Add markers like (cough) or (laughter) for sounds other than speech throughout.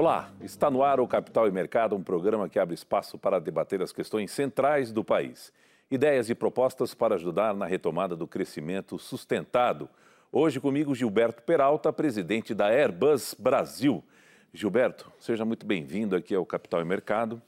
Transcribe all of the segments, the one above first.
Olá, está no ar o Capital e Mercado, um programa que abre espaço para debater as questões centrais do país. Ideias e propostas para ajudar na retomada do crescimento sustentado. Hoje comigo Gilberto Peralta, presidente da Airbus Brasil. Gilberto, seja muito bem-vindo aqui ao Capital e Mercado.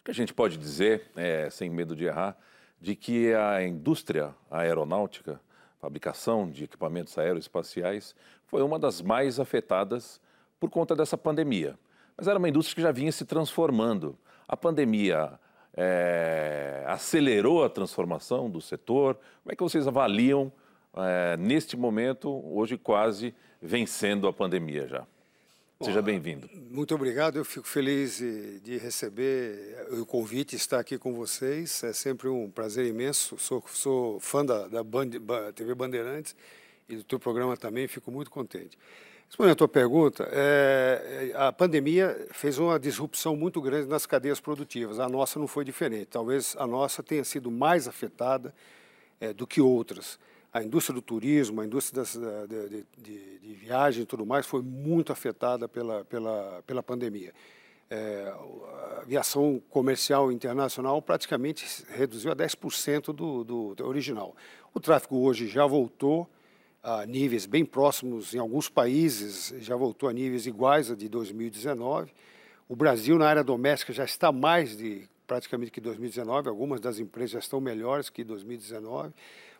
O que a gente pode dizer, é, sem medo de errar, de que a indústria aeronáutica, fabricação de equipamentos aeroespaciais, foi uma das mais afetadas por conta dessa pandemia. Mas era uma indústria que já vinha se transformando. A pandemia é, acelerou a transformação do setor. Como é que vocês avaliam, é, neste momento, hoje quase vencendo a pandemia já? Seja bem-vindo. Muito obrigado, eu fico feliz de, receber o convite, estar aqui com vocês. É sempre um prazer imenso. Sou, sou fã da, da Band, Ba- TV Bandeirantes e do teu programa também, fico muito contente. Respondendo a tua pergunta, é, a pandemia fez uma disrupção muito grande nas cadeias produtivas. A nossa não foi diferente. Talvez a nossa tenha sido mais afetada é, do que outras. A indústria do turismo, a indústria das, da- de, de- de- de viagem e tudo mais foi muito afetada pela, pela, pela pandemia. É, a aviação comercial internacional praticamente reduziu a 10% do, do, do original. O tráfego hoje já voltou a níveis bem próximos, em alguns países já voltou a níveis iguais a de 2019. O Brasil, na área doméstica, já está mais de praticamente que 2019, algumas das empresas já estão melhores que 2019,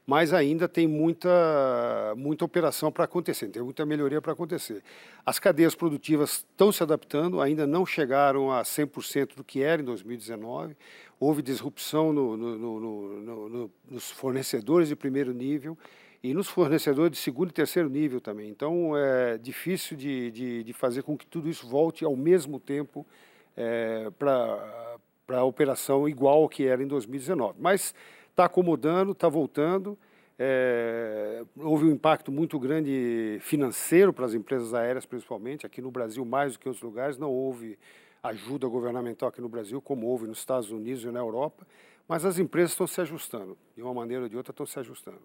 mas ainda tem muita, muita operação para acontecer, tem muita melhoria para acontecer. As cadeias produtivas estão se adaptando, ainda não chegaram a 100% do que era em 2019, houve disrupção no, no, no, no, no, nos fornecedores de primeiro nível, e nos fornecedores de segundo e terceiro nível também. Então, é difícil de, de, de fazer com que tudo isso volte ao mesmo tempo é, para a operação igual que era em 2019. Mas está acomodando, está voltando. É, houve um impacto muito grande financeiro para as empresas aéreas, principalmente. Aqui no Brasil, mais do que em outros lugares, não houve ajuda governamental aqui no Brasil, como houve nos Estados Unidos e na Europa. Mas as empresas estão se ajustando, de uma maneira ou de outra, estão se ajustando.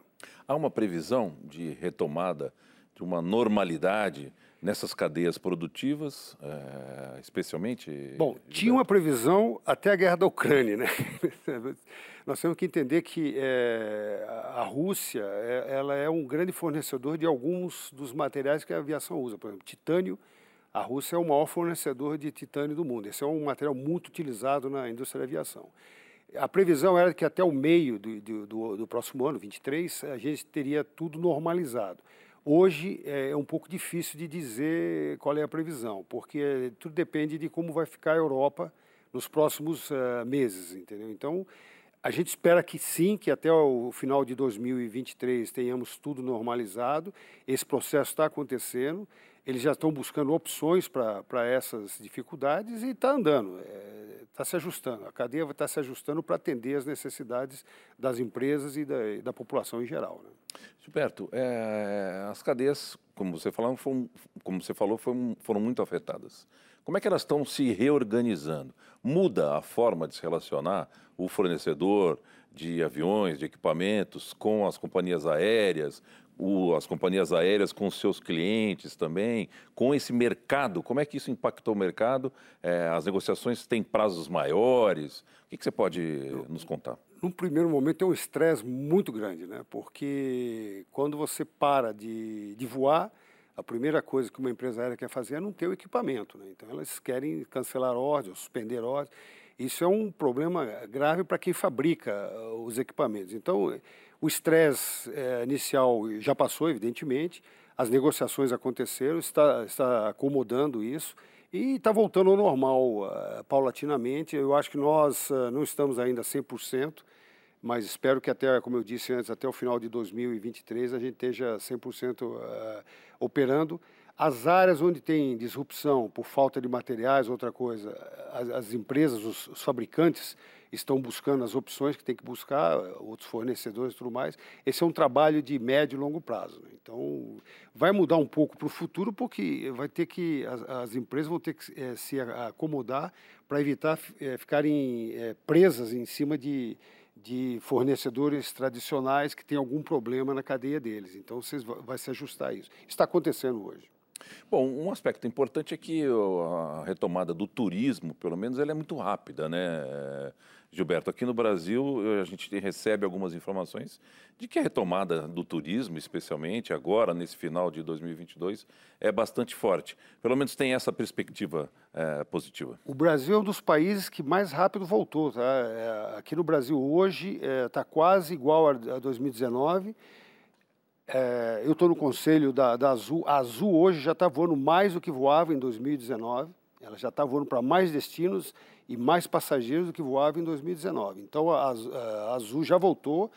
Há uma previsão de retomada de uma normalidade nessas cadeias produtivas, eh, especialmente? Bom, tinha uma previsão até a guerra da Ucrânia, né? (laughs) Nós temos que entender que eh, a Rússia eh, ela é um grande fornecedor de alguns dos materiais que a aviação usa. Por exemplo, titânio. A Rússia é o maior fornecedor de titânio do mundo. Esse é um material muito utilizado na indústria da aviação. A previsão era que até o meio do, do, do, do próximo ano, 23, a gente teria tudo normalizado. Hoje é um pouco difícil de dizer qual é a previsão, porque tudo depende de como vai ficar a Europa nos próximos uh, meses, entendeu? Então, a gente espera que sim, que até o final de 2023 tenhamos tudo normalizado. Esse processo está acontecendo, eles já estão buscando opções para essas dificuldades e está andando, está se ajustando. A cadeia está se ajustando para atender as necessidades das empresas e da, e da população em geral. Né? Gilberto, é, as cadeias, como você falou, foram, como você falou foram, foram muito afetadas. Como é que elas estão se reorganizando? Muda a forma de se relacionar o fornecedor de aviões, de equipamentos, com as companhias aéreas, o, as companhias aéreas com seus clientes também, com esse mercado, como é que isso impactou o mercado? É, as negociações têm prazos maiores? O que, que você pode nos contar? Num primeiro momento tem um estresse muito grande, né? porque quando você para de, de voar, a primeira coisa que uma empresa aérea quer fazer é não ter o equipamento. Né? Então elas querem cancelar ordens, suspender ordens. Isso é um problema grave para quem fabrica ah, os equipamentos. Então, o estresse eh, inicial já passou, evidentemente, as negociações aconteceram, está, está acomodando isso e está voltando ao normal uh, paulatinamente. Eu acho que nós uh, não estamos ainda 100%, mas espero que até, como eu disse antes, até o final de 2023 a gente esteja 100% uh, operando. As áreas onde tem disrupção por falta de materiais, outra coisa, as, as empresas, os, os, fabricantes estão buscando as opções que tem que buscar, outros fornecedores e tudo mais. Esse é um trabalho de médio e longo prazo. Então, vai mudar um pouco para o futuro, porque vai ter que as, as empresas vão ter que é, se acomodar para evitar é, ficarem é, presas em cima de de fornecedores tradicionais que têm algum problema na cadeia deles. Então, vocês vai se ajustar a isso. Está acontecendo hoje. Bom, um aspecto importante é que a retomada do turismo, pelo menos, ela é muito rápida, né, Gilberto? Aqui no Brasil, a gente recebe algumas informações de que a retomada do turismo, especialmente agora, nesse final de 2022, é bastante forte. Pelo menos tem essa perspectiva é, positiva. O Brasil é um dos países que mais rápido voltou. Tá? É, aqui no Brasil, hoje, está é, tá quase igual a 2019 é, eu estou no conselho da, da, Azul. A Azul hoje já está voando mais do que voava em 2019. Ela já está voando para mais destinos e mais passageiros do que voava em 2019. Então a, a Azul já voltou.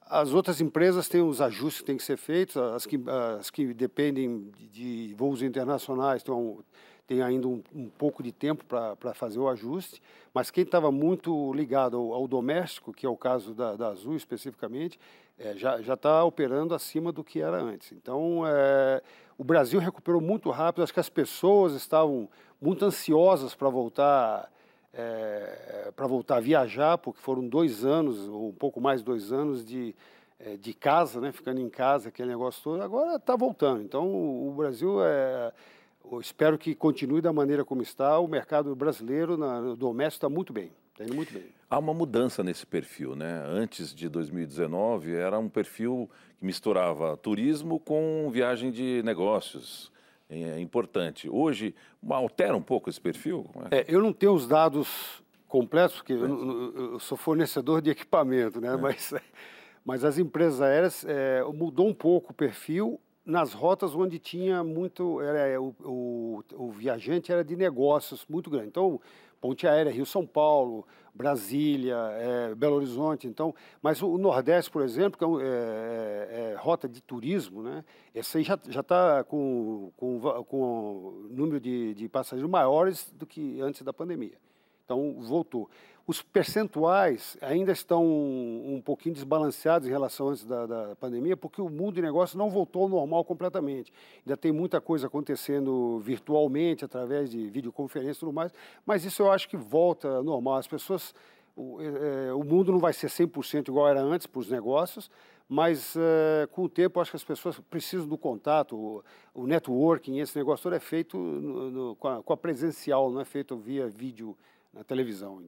As outras empresas têm os ajustes que têm que ser feitos. As que, as que dependem de voos internacionais estão tem ainda um, um pouco de tempo para fazer o ajuste, mas quem estava muito ligado ao, ao, doméstico, que é o caso da, da Azul especificamente, é, já está operando acima do que era antes. Então, é, o Brasil recuperou muito rápido, acho que as pessoas estavam muito ansiosas para voltar, é, para voltar a viajar, porque foram dois anos, ou um pouco mais dois anos de, é, de casa, né, ficando em casa, aquele negócio todo, agora está voltando. Então, o, o Brasil é espero que continue da maneira como está. O mercado brasileiro na, no doméstico está muito bem. Está indo muito bem. Há uma mudança nesse perfil, né? Antes de 2019 era um perfil que misturava turismo com viagem de negócios. É importante. Hoje altera um pouco esse perfil? É? É, eu não tenho os dados completos, porque eu, eu, sou fornecedor de equipamento, né? É. Mas, (laughs) mas as empresas aéreas é, mudou um pouco o perfil nas rotas onde tinha muito era o, o, o, viajante era de negócios muito grande. Então ponte aérea Rio São Paulo Brasília é, Belo Horizonte então mas o, Nordeste por exemplo que é, é, é, é rota de turismo né esse aí já já está com, com com número de, de passageiros maiores do que antes da pandemia. Então voltou os percentuais ainda estão um, pouquinho desbalanceados em relação antes da, da, pandemia, porque o mundo de negócios não voltou ao normal completamente. Ainda tem muita coisa acontecendo virtualmente, através de videoconferência e tudo mais, mas isso eu acho que volta ao normal. As pessoas, o, é, o mundo não vai ser 100% igual era antes para os negócios, mas é, com o tempo acho que as pessoas precisam do contato, o, o networking, esse negócio todo é feito no, no, com, a, com, a, presencial, não é feito via vídeo na televisão.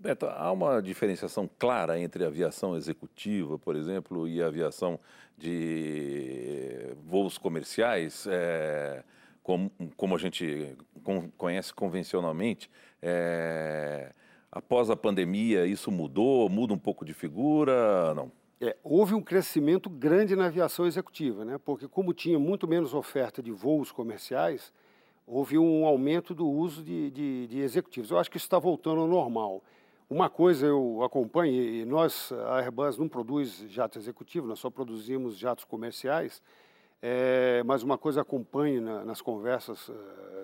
Beto, há uma diferenciação clara entre a aviação executiva, por exemplo, e a aviação de voos comerciais, é, como, como, a gente conhece convencionalmente. É, após a pandemia, isso mudou? Muda um pouco de figura? Não. É, houve um crescimento grande na aviação executiva, né? porque como tinha muito menos oferta de voos comerciais, houve um aumento do uso de, de, de executivos. Eu acho que isso está voltando ao normal. Uma coisa eu acompanho, e nós, a Airbus não produz jato executivo, nós só produzimos jatos comerciais, é, mas uma coisa acompanho na, nas conversas uh,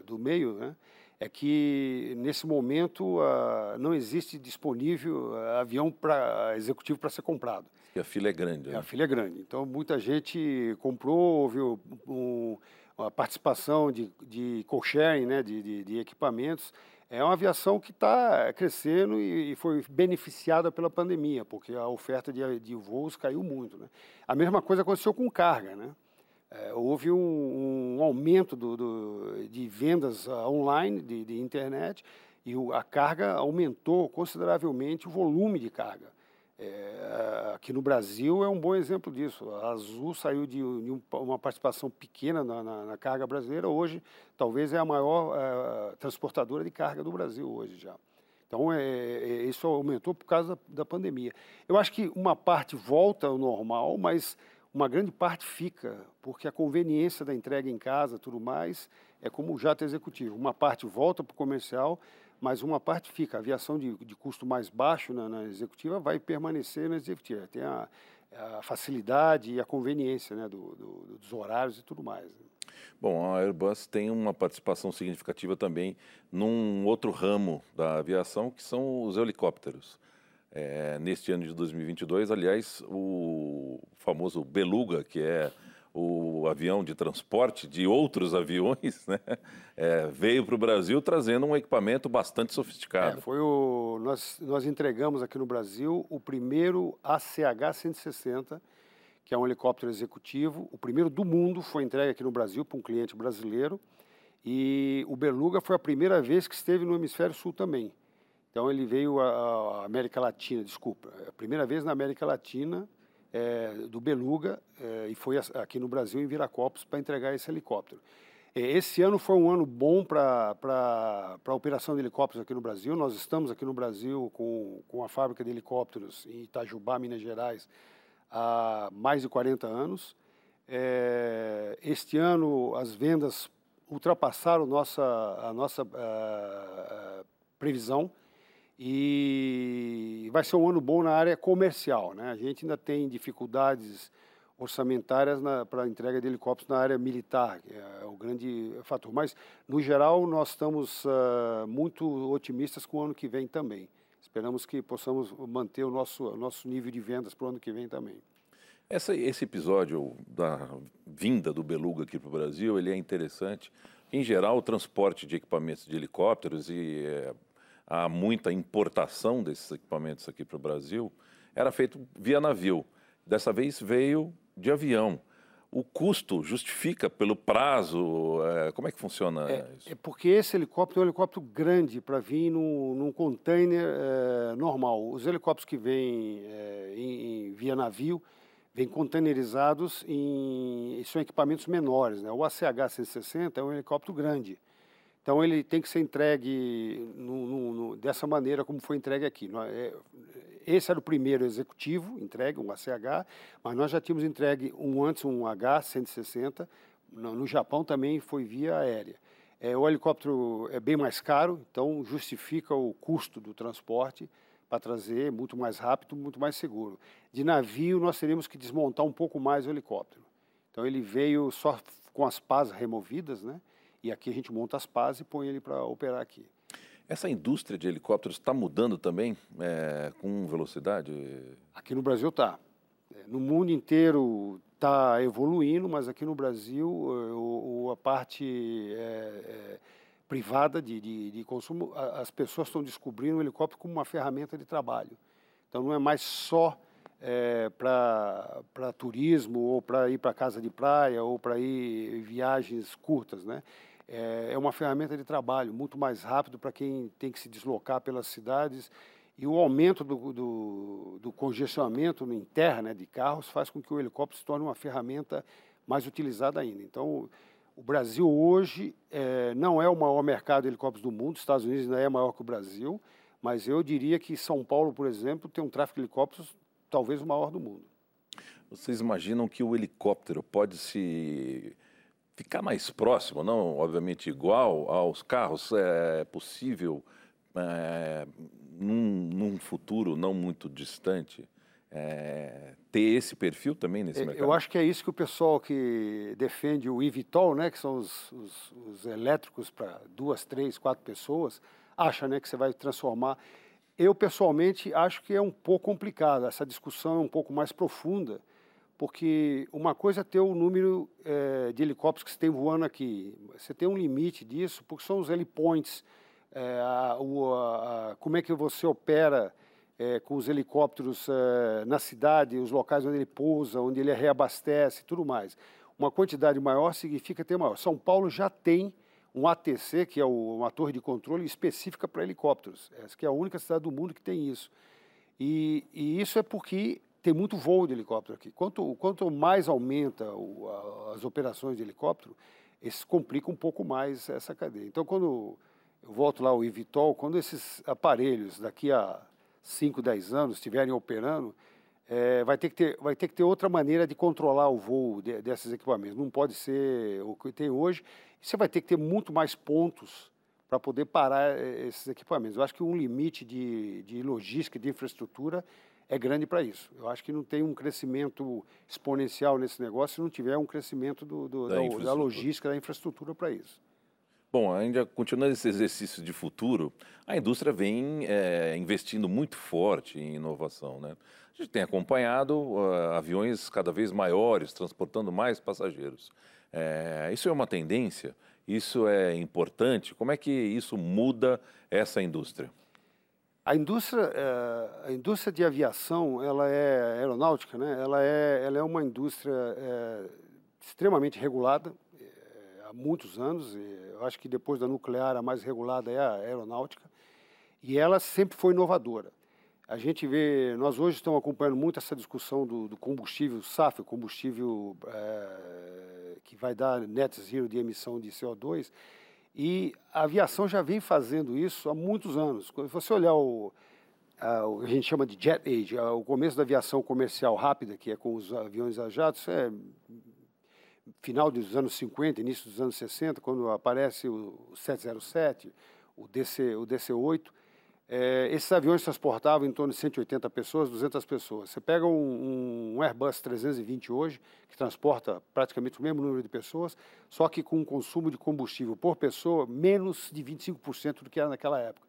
do meio, né, é que nesse momento uh, não existe disponível uh, avião pra, executivo para ser comprado. E a fila é grande. Né? A fila é grande. Então muita gente comprou, viu um, a participação de, de co-sharing, né, de, de, de equipamentos, é uma aviação que está crescendo e, foi beneficiada pela pandemia, porque a oferta de, de voos caiu muito. Né? A mesma coisa aconteceu com carga. Né? É, houve um, um aumento do, do, de vendas uh, online, de, de internet, e o, a carga aumentou consideravelmente o volume de carga. É, aqui no Brasil é um bom exemplo disso. A Azul saiu de, de uma participação pequena na, na, na, carga brasileira, hoje talvez é a maior é, transportadora de carga do Brasil hoje já. Então, é, é, isso aumentou por causa da, da pandemia. Eu acho que uma parte volta ao normal, mas uma grande parte fica, porque a conveniência da entrega em casa, tudo mais, é como o jato executivo. Uma parte volta para o comercial, mas uma parte fica. A aviação de, de custo mais baixo na, na, executiva vai permanecer na executiva. Tem a, a facilidade e a conveniência né, do, do, dos horários e tudo mais. né. Bom, a Airbus tem uma participação significativa também num outro ramo da aviação, que são os helicópteros. É, neste ano de 2022, aliás, o famoso Beluga, que é o avião de transporte de outros aviões, né, (laughs) é, veio para o Brasil trazendo um equipamento bastante É, sofisticado. foi o, nós, nós entregamos aqui no Brasil o primeiro ACH-160, que é um helicóptero executivo. O primeiro do mundo foi entregue aqui no Brasil para um cliente brasileiro. E o Beluga foi a primeira vez que esteve no hemisfério sul também. Então ele veio à à América Latina, desculpa, é a primeira vez na América Latina é, do Beluga é, e foi aqui no Brasil em Viracopos para entregar esse helicóptero. É, Esse ano foi um ano bom para a operação de helicópteros aqui no Brasil. Nós estamos aqui no Brasil com, com a fábrica de helicópteros em Itajubá, Minas Gerais, há mais de 40 anos. É, este ano as vendas ultrapassaram nossa, a nossa ah, ah, previsão e vai ser um ano bom na área comercial. Né? A gente ainda tem dificuldades orçamentárias para a entrega de helicópteros na área militar, que é o grande fator. Mas, no geral, nós estamos ah, muito otimistas com o ano que vem também. Esperamos que possamos manter o nosso, nosso nível de vendas para o ano que vem também. Essa- esse episódio da vinda do Beluga aqui para o Brasil, ele é interessante. Em geral, o transporte de equipamentos de helicópteros e eh, há muita importação desses equipamentos aqui para o Brasil era feito via navio. Dessa vez veio de avião. O custo justifica pelo prazo? eh, como é que funciona isso? É porque esse helicóptero é um helicóptero grande para vir num, num container eh, normal. Os helicópteros que vêm eh, em- em- via navio vêm containerizados em são equipamentos menores. Né? O ACH-160 é um helicóptero grande. Então ele tem que ser entregue no- no- no- dessa maneira como foi entregue aqui. Nó- é- Esse era o primeiro executivo entregue, um ACH, mas nós já tínhamos entregue um antes, um H-160. No, no Japão também foi via aérea. É, o helicóptero é bem mais caro, então justifica o custo do transporte para trazer muito mais rápido, muito mais seguro. De navio, nós teríamos que desmontar um pouco mais o helicóptero. Então ele veio só com as pás removidas, né? E aqui a gente monta as pás e põe ele para operar aqui. Essa indústria de helicópteros está mudando também eh, com velocidade? Aqui no Brasil está. No mundo inteiro está evoluindo, mas aqui no Brasil eh, o, o- a parte eh, eh, privada de, de, de consumo, a- as pessoas estão descobrindo o helicóptero como uma ferramenta de trabalho. Então não é mais só para turismo ou para ir para casa de praia ou para ir viagens curtas, né? É, é uma ferramenta de trabalho muito mais rápido para quem tem que se deslocar pelas cidades e o aumento do, do, do congestionamento em terra né, de carros faz com que o helicóptero se torne uma ferramenta mais utilizada ainda. Então, o Brasil hoje eh, não é o maior mercado de helicópteros do mundo, os Estados Unidos ainda é maior que o Brasil, mas eu diria que São Paulo, por exemplo, tem um tráfego de helicópteros talvez o maior do mundo. Vocês imaginam que o helicóptero pode se ficar mais próximo, não obviamente igual aos carros? É possível, é, num, num futuro não muito distante, é, ter esse perfil também nesse É, mercado? Eu acho que é isso que o pessoal que defende o eVTOL, né, que são os, os- os elétricos para duas, três, quatro pessoas, acha né, que você vai transformar. Eu, pessoalmente, acho que é um pouco complicado. Essa discussão é um pouco mais profunda, porque uma coisa é ter o número eh, de helicópteros que você tem voando aqui. Você tem um limite disso, porque são os helipoints, eh, a- a- a- como é que você opera eh, com os helicópteros na cidade, os locais onde ele pousa, onde ele reabastece, tudo mais. Uma quantidade maior significa ter maior. São Paulo já tem um ATC, que é o- uma torre de controle específica para helicópteros. Essa que é a única cidade do mundo que tem isso. E, e isso é porque tem muito voo de helicóptero aqui. Quanto, quanto mais aumenta o- a- as operações de helicóptero, isso complica um pouco mais essa cadeia. Então, quando eu volto lá ao Evitol, quando esses aparelhos daqui a 5, 10 anos estiverem operando, é, vai, ter que ter, vai ter que ter outra maneira de controlar o voo de, desses equipamentos. Não pode ser o que tem hoje. Você vai ter que ter muito mais pontos para poder parar eh, esses equipamentos. Eu acho que um limite de, de logística, de infraestrutura, é grande para isso. Eu acho que não tem um crescimento exponencial nesse negócio se não tiver um crescimento do, do, Da da, da logística, da infraestrutura para isso. Bom, ainda continuando esse exercício de futuro, a indústria vem eh, investindo muito forte em inovação. Né? A gente tem acompanhado ah, aviões cada vez maiores, transportando mais passageiros. Eh, isso é uma tendência? Isso é importante? Como é que isso muda essa indústria? A indústria, eh, a indústria de aviação, ela é aeronáutica, né? Ela é, ela é uma indústria eh, extremamente regulada eh, há muitos anos. Eu acho que depois da nuclear a mais regulada é a aeronáutica e ela sempre foi inovadora. A gente vê, nós hoje estamos acompanhando muito essa discussão do, do combustível SAF, combustível eh, que vai dar net zero de emissão de CO2. E a aviação já vem fazendo isso há muitos anos. Quando você olhar o, a, o que a gente chama de jet age, a- o começo da aviação comercial rápida, que é com os aviões a jato, isso é final dos anos 50, início dos anos 60, quando aparece o 707, o, DC, o DC-8, eh, esses aviões transportavam em torno de 180 pessoas, 200 pessoas. Você pega um, um Airbus 320 hoje, que transporta praticamente o mesmo número de pessoas, só que com um consumo de combustível por pessoa menos de 25% do que era naquela época.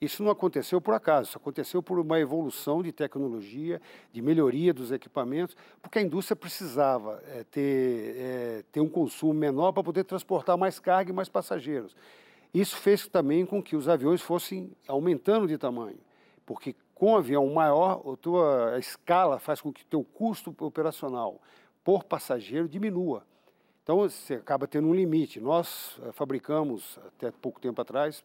Isso não aconteceu por acaso, isso aconteceu por uma evolução de tecnologia, de melhoria dos equipamentos, porque a indústria precisava eh, ter, eh, ter um consumo menor para poder transportar mais carga e mais passageiros. Isso fez também com que os aviões fossem aumentando de tamanho, porque com um avião maior, a tua escala faz com que o teu custo operacional por passageiro diminua. Então você acaba tendo um limite. Nós eh, fabricamos, até pouco tempo atrás,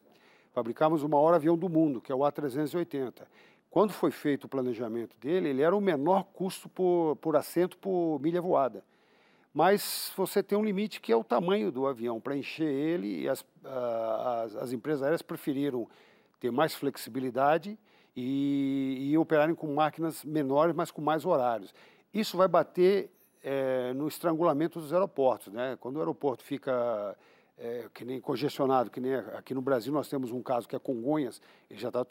fabricamos o maior avião do mundo, que é o A380. Quando foi feito o planejamento dele, ele era o menor custo por, por assento por milha voada. Mas você tem um limite que é o tamanho do avião. Para encher ele, e as, ah, as, as empresas aéreas preferiram ter mais flexibilidade e, e operarem com máquinas menores, mas com mais horários. Isso vai bater eh, no estrangulamento dos aeroportos. Né? Quando o aeroporto fica eh, que nem congestionado, que nem aqui no Brasil nós temos um caso que é Congonhas, ele já está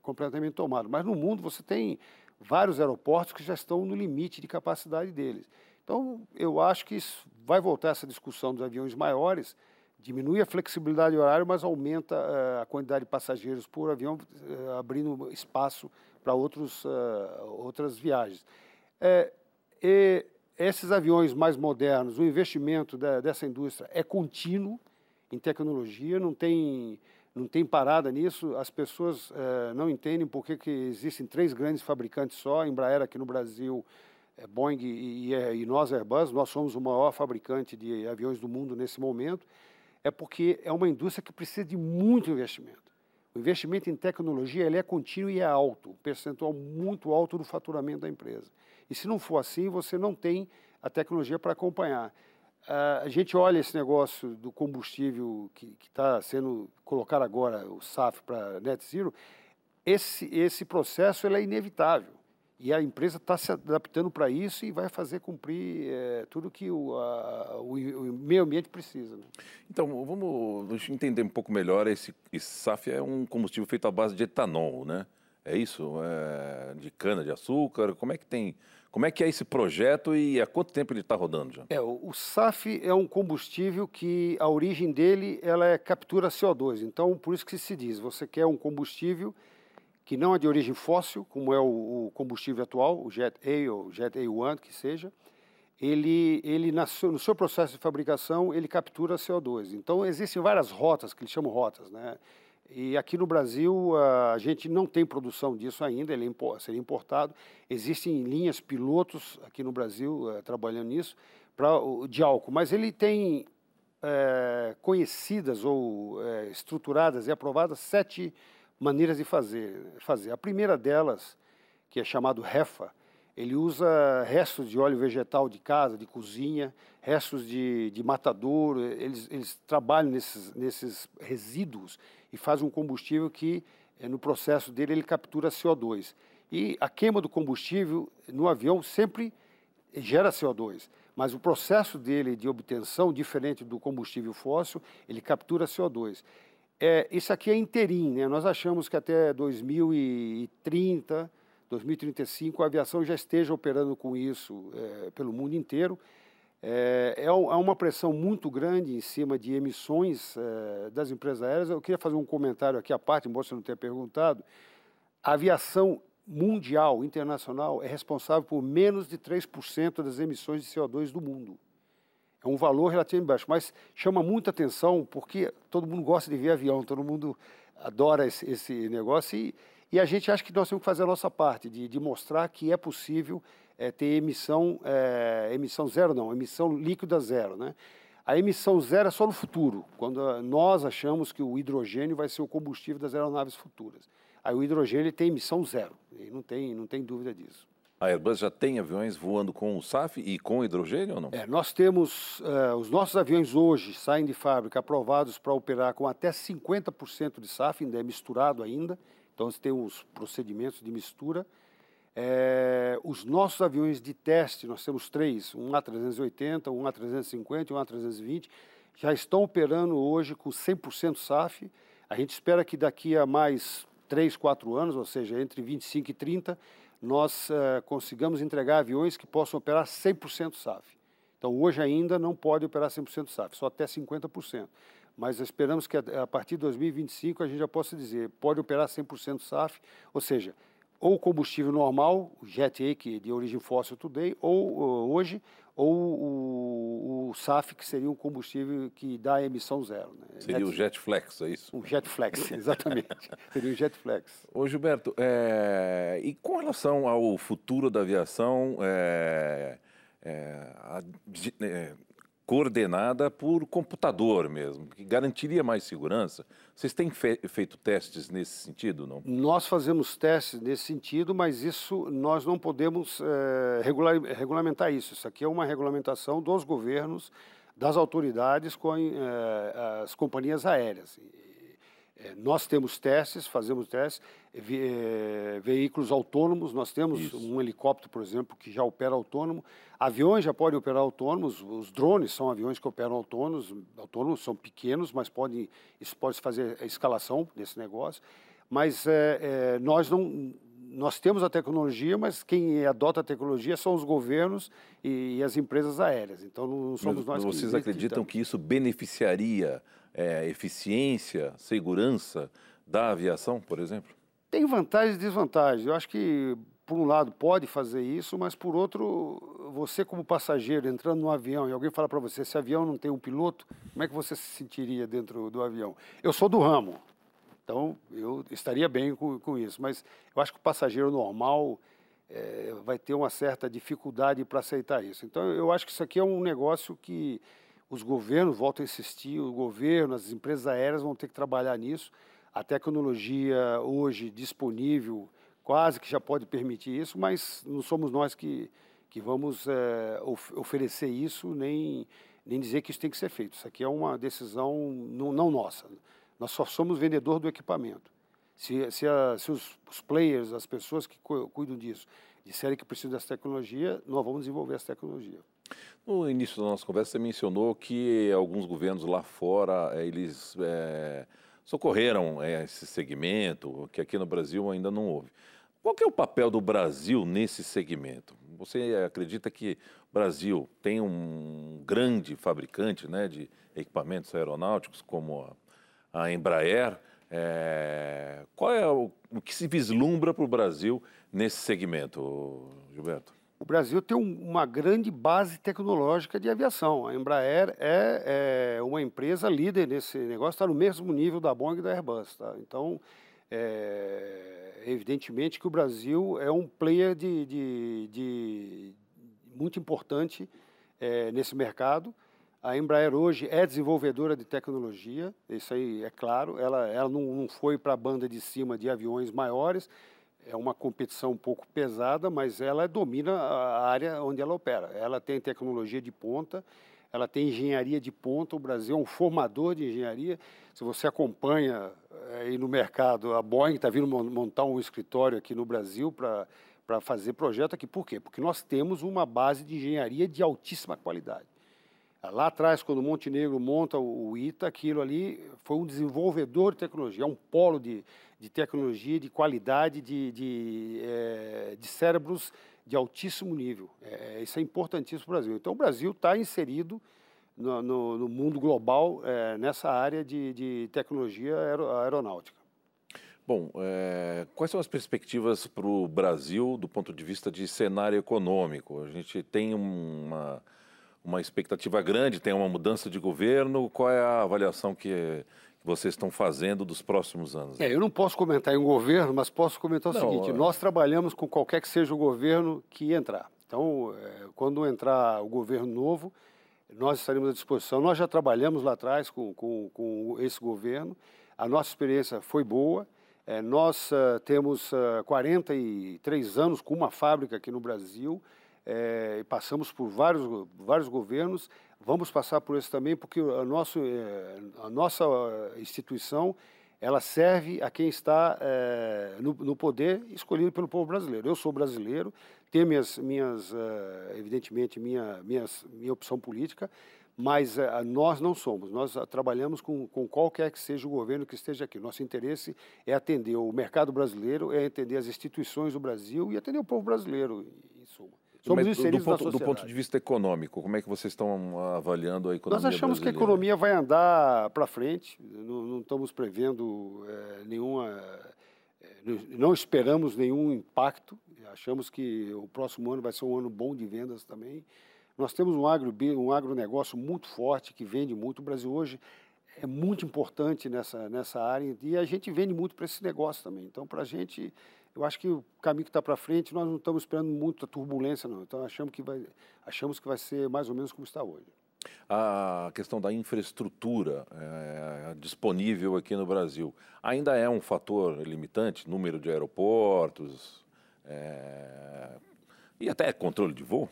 completamente tomado. Mas no mundo você tem vários aeroportos que já estão no limite de capacidade deles. Então, eu acho que isso vai voltar essa discussão dos aviões maiores, diminui a flexibilidade horária, mas aumenta eh, a quantidade de passageiros por avião, eh, abrindo espaço para outros, eh, outras viagens. Eh, e esses aviões mais modernos, o investimento da- dessa indústria é contínuo em tecnologia, não tem, não tem parada nisso. As pessoas não entendem por que, que existem três grandes fabricantes só, Embraer aqui no Brasil, é Boeing e, e, e nós, Airbus, nós somos o maior fabricante de aviões do mundo nesse momento, é porque é uma indústria que precisa de muito investimento. O investimento em tecnologia ele é contínuo e é alto, um percentual muito alto do faturamento da empresa. E se não for assim, você não tem a tecnologia para acompanhar. Ah, a gente olha esse negócio do combustível que está sendo colocado agora, o SAF para net zero, esse, esse processo ele é inevitável. E a empresa está se adaptando para isso e vai fazer cumprir eh, tudo que o, a- o, o meio ambiente precisa. né? Então, vamos entender um pouco melhor. Esse, esse SAF é um combustível feito à base de etanol, né? É isso? É de cana de açúcar? Como é que tem? Como é que é esse projeto e há quanto tempo ele está rodando já? É, o, o SAF é um combustível que a origem dele ela é captura CO2. Então, por isso que se diz, você quer um combustível que não é de origem fóssil, como é o, o combustível atual, o Jet A ou Jet A1, que seja, ele, ele na seu- no seu processo de fabricação, ele captura CO2. Então, existem várias rotas, que eles chamam rotas, né? E aqui no Brasil, a gente não tem produção disso ainda, ele é seria importado. Existem linhas pilotos aqui no Brasil eh, trabalhando nisso, pra, de álcool, mas ele tem eh, conhecidas ou eh, estruturadas e aprovadas sete maneiras de fazer, fazer. A primeira delas, que é chamado REFA, ele usa restos de óleo vegetal de casa, de cozinha, restos de, de matadouro, eles, eles trabalham nesses, nesses resíduos e fazem um combustível que, eh, no processo dele, ele captura CO2. E a queima do combustível no avião sempre gera CO2, mas o processo dele de obtenção, diferente do combustível fóssil, ele captura CO2. É, isso aqui é inteirinho, né? nós achamos que até 2030, 2035, a aviação já esteja operando com isso é, pelo mundo inteiro. É, é, uma pressão muito grande em cima de emissões é, das empresas aéreas. Eu queria fazer um comentário aqui à parte, embora você não tenha perguntado. A aviação mundial, internacional, é responsável por menos de 3% das emissões de CO2 do mundo. É um valor relativamente baixo, mas chama muita atenção porque todo mundo gosta de ver avião, todo mundo adora esse, esse negócio e, e, a gente acha que nós temos que fazer a nossa parte, de, de mostrar que é possível é, ter emissão, é, emissão zero não, emissão líquida zero, né? A emissão zero é só no futuro, quando nós achamos que o hidrogênio vai ser o combustível das aeronaves futuras. Aí o hidrogênio tem emissão zero, não tem, não tem dúvida disso. A Airbus já tem aviões voando com o SAF e com hidrogênio ou não? É, nós temos, uh, os nossos aviões hoje saem de fábrica aprovados para operar com até 50% de SAF, ainda é misturado ainda, então você tem os procedimentos de mistura. É, os nossos aviões de teste, nós temos três, um A380, um A350 e um A320, já estão operando hoje com 100% SAF. A gente espera que daqui a mais 3, 4 anos, ou seja, entre 25 e 30, nós uh, consigamos entregar aviões que possam operar 100% SAF. Então, hoje ainda não pode operar 100% SAF, só até 50%. Mas esperamos que a, a partir de 2025 a gente já possa dizer, pode operar 100% SAF, ou seja, ou combustível normal, Jet A, que é de origem fóssil today, ou uh, hoje, ou o, o, SAF, que seria um combustível que dá emissão zero. Né? Seria jet, o Jet Flex, é isso? O Jet Flex, (laughs) exatamente. seria o Jet Flex. Ô Gilberto, é... e com relação ao futuro da aviação, é... É... A... Coordenada por computador mesmo, que garantiria mais segurança. Vocês têm fe feito testes nesse sentido, não? Nós fazemos testes nesse sentido, mas isso nós não podemos é, regular, regulamentar isso. Isso aqui é uma regulamentação dos governos, das autoridades com é, as companhias aéreas. É, nós temos testes, fazemos testes, ve é, veículos autônomos, nós temos Isso. um helicóptero, por exemplo, que já opera autônomo, aviões já podem operar autônomos, os drones são aviões que operam autônomos, autônomos são pequenos, mas podem, isso pode fazer a escalação desse negócio, mas é, é, nós não, nós temos a tecnologia, mas quem adota a tecnologia são os governos e, e as empresas aéreas. Então não somos mas, nós. Vocês acreditam que isso beneficiaria é, eficiência, segurança da aviação, por exemplo? Tem vantagens e desvantagens. Eu acho que, por um lado, pode fazer isso, mas, por outro, você, como passageiro, entrando no avião e alguém fala para você: esse avião não tem um piloto, como é que você se sentiria dentro do avião? Eu sou do ramo, então eu estaria bem com, com isso, mas eu acho que o passageiro normal. É, vai ter uma certa dificuldade para aceitar isso. Então, eu acho que isso aqui é um negócio que os governos, volto a insistir, o governo, as empresas aéreas vão ter que trabalhar nisso. A tecnologia hoje disponível quase que já pode permitir isso, mas não somos nós que, que vamos é, of oferecer isso, nem, nem dizer que isso tem que ser feito. Isso aqui é uma decisão não, não nossa. Nós só somos vendedor do equipamento. Se, se, a, se os, os, players, as pessoas que cuidam disso, disserem que precisam dessa tecnologia, nós vamos desenvolver essa tecnologia. No início da nossa conversa, você mencionou que alguns governos lá fora, eh, eles é, socorreram é, esse segmento, que aqui no Brasil ainda não houve. Qual é o papel do Brasil nesse segmento? Você acredita que o Brasil tem um grande fabricante né, de equipamentos aeronáuticos, como a, a Embraer? É, qual é o, o que se vislumbra para o Brasil nesse segmento, Gilberto? O Brasil tem um, uma grande base tecnológica de aviação. A Embraer é, é uma empresa líder nesse negócio, está no mesmo nível da Boeing e da Airbus. Tá? Então, é, evidentemente que o Brasil é um player de, de, de muito importante é, nesse mercado. A Embraer hoje é desenvolvedora de tecnologia, isso aí é claro. Ela, ela não, não foi para a banda de cima de aviões maiores, é uma competição um pouco pesada, mas ela domina a área onde ela opera. Ela tem tecnologia de ponta, ela tem engenharia de ponta. O Brasil é um formador de engenharia. Se você acompanha eh, aí no mercado, a Boeing está vindo mon- montar um escritório aqui no Brasil para para fazer projeto aqui. Por quê? Porque nós temos uma base de engenharia de altíssima qualidade. Lá atrás, quando o Montenegro monta o ITA, aquilo ali foi um desenvolvedor de tecnologia, é um polo de, de tecnologia, de qualidade, de, de, eh, de cérebros de altíssimo nível. Eh, isso é importantíssimo para o Brasil. Então, o Brasil está inserido no, no- no mundo global eh, nessa área de, de tecnologia aero- aeronáutica. Bom, é, quais são as perspectivas para o Brasil do ponto de vista de cenário econômico? A gente tem uma, uma expectativa grande, tem uma mudança de governo. Qual é a avaliação que, vocês estão fazendo dos próximos anos? É, eu não posso comentar em um governo, mas posso comentar o Não, seguinte: é- nós trabalhamos com qualquer que seja o governo que entrar. Então, é, quando entrar o governo novo, nós estaremos à disposição. Nós já trabalhamos lá atrás com, com, com esse governo, a nossa experiência foi boa. É, nós ah, temos ah, 43 anos com uma fábrica aqui no Brasil, é, passamos por vários, vários governos, vamos passar por esse também, porque a, nosso, é, a nossa ah, instituição ela serve a quem está eh, no, no poder escolhido pelo povo brasileiro. Eu sou brasileiro, tenho minhas, minhas eh, evidentemente, minha, minhas, minha opção política, mas eh, nós não somos. Nós trabalhamos com, com qualquer que seja o governo que esteja aqui. Nosso interesse é atender o mercado brasileiro, é atender as instituições do Brasil e atender o povo brasileiro. Somos Mas do, inseridos na ponto, do ponto de vista econômico, como é que vocês estão avaliando a economia Nós achamos que a brasileira? economia vai andar para frente, não, não estamos prevendo eh, nenhuma. eh, não- não esperamos nenhum impacto, achamos que o próximo ano vai ser um ano bom de vendas também. Nós temos um, agro, um agronegócio muito forte, que vende muito. O Brasil hoje é muito importante nessa, nessa área e a gente vende muito para esse negócio também. Então, para a gente, eu acho que o caminho que está para frente, nós não estamos esperando muita turbulência, não. Então, achamos que, vai, achamos que vai ser mais ou menos como está hoje. A questão da infraestrutura eh, disponível aqui no Brasil ainda é um fator limitante, número de aeroportos eh, e até controle de voo?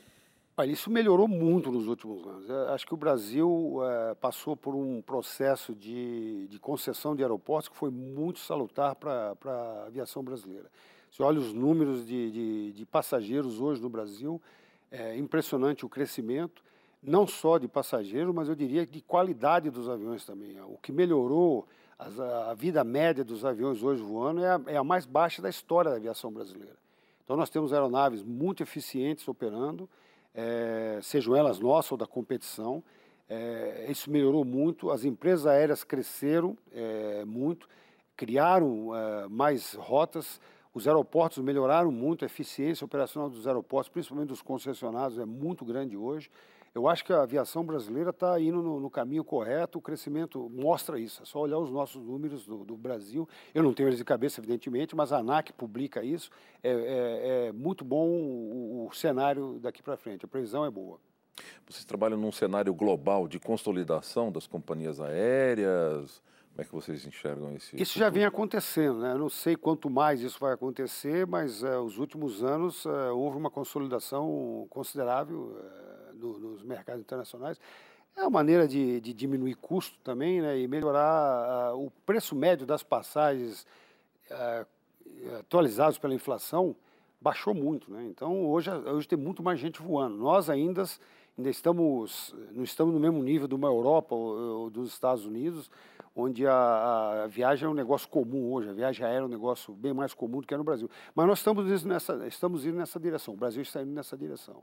Olha, isso melhorou muito nos últimos anos. Eu acho que o Brasil eh, passou por um processo de, de concessão de aeroportos que foi muito salutar para a aviação brasileira. Você olha os números de, de, de passageiros hoje no Brasil, é impressionante o crescimento, não só de passageiros, mas eu diria de qualidade dos aviões também. O que melhorou as- a vida média dos aviões hoje voando é a, é a mais baixa da história da aviação brasileira. Então, nós temos aeronaves muito eficientes operando, eh, sejam elas nossas ou da competição. Eh, isso melhorou muito. As empresas aéreas cresceram eh, muito, criaram mais rotas. Os aeroportos melhoraram muito, a eficiência operacional dos aeroportos, principalmente dos concessionários, é muito grande hoje. Eu acho que a aviação brasileira está indo no, no caminho correto, o crescimento mostra isso. É só olhar os nossos números do, do Brasil. Eu não tenho eles de cabeça, evidentemente, mas a ANAC publica isso. É, é- é muito bom o, o cenário daqui para frente. A previsão é boa. Vocês trabalham num cenário global de consolidação das companhias aéreas? Como é que vocês enxergam esse? Isso já vem acontecendo, né? Eu não sei quanto mais isso vai acontecer, mas eh, os últimos anos eh, houve uma consolidação considerável eh, no- nos mercados internacionais. É uma maneira de, de diminuir custo também, né? E melhorar ah, o preço médio das passagens ah, atualizados pela inflação baixou muito, né? Então hoje, hoje tem muito mais gente voando. Nós ainda ainda estamos não estamos no mesmo nível de uma Europa ou, ou dos Estados Unidos, onde a, a viagem é um negócio comum hoje. A viagem aérea é um negócio bem mais comum do que é no Brasil. Mas nós estamos nessa estamos indo nessa direção. O Brasil está indo nessa direção.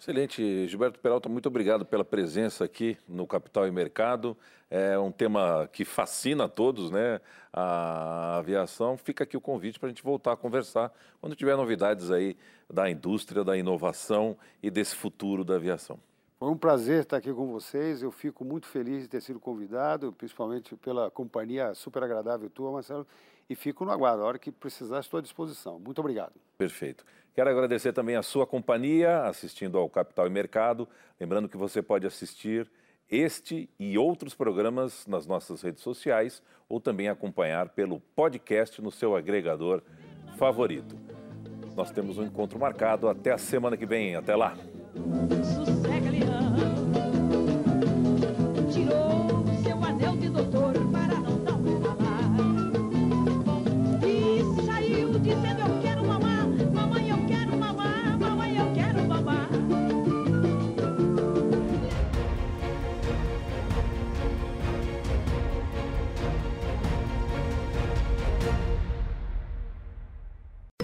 Excelente. Gilberto Peralta, muito obrigado pela presença aqui no Capital e Mercado. É um tema que fascina a todos, né? A aviação. Fica aqui o convite para a gente voltar a conversar quando tiver novidades aí da indústria, da inovação e desse futuro da aviação. Foi um prazer estar aqui com vocês. Eu fico muito feliz de ter sido convidado, principalmente pela companhia super agradável tua, Marcelo. E fico no aguardo. A hora que precisar, estou à disposição. Muito obrigado. Perfeito. Quero agradecer também a sua companhia assistindo ao Capital e Mercado. Lembrando que você pode assistir este e outros programas nas nossas redes sociais ou também acompanhar pelo podcast no seu agregador favorito. Nós temos um encontro marcado até a semana que vem. Até lá.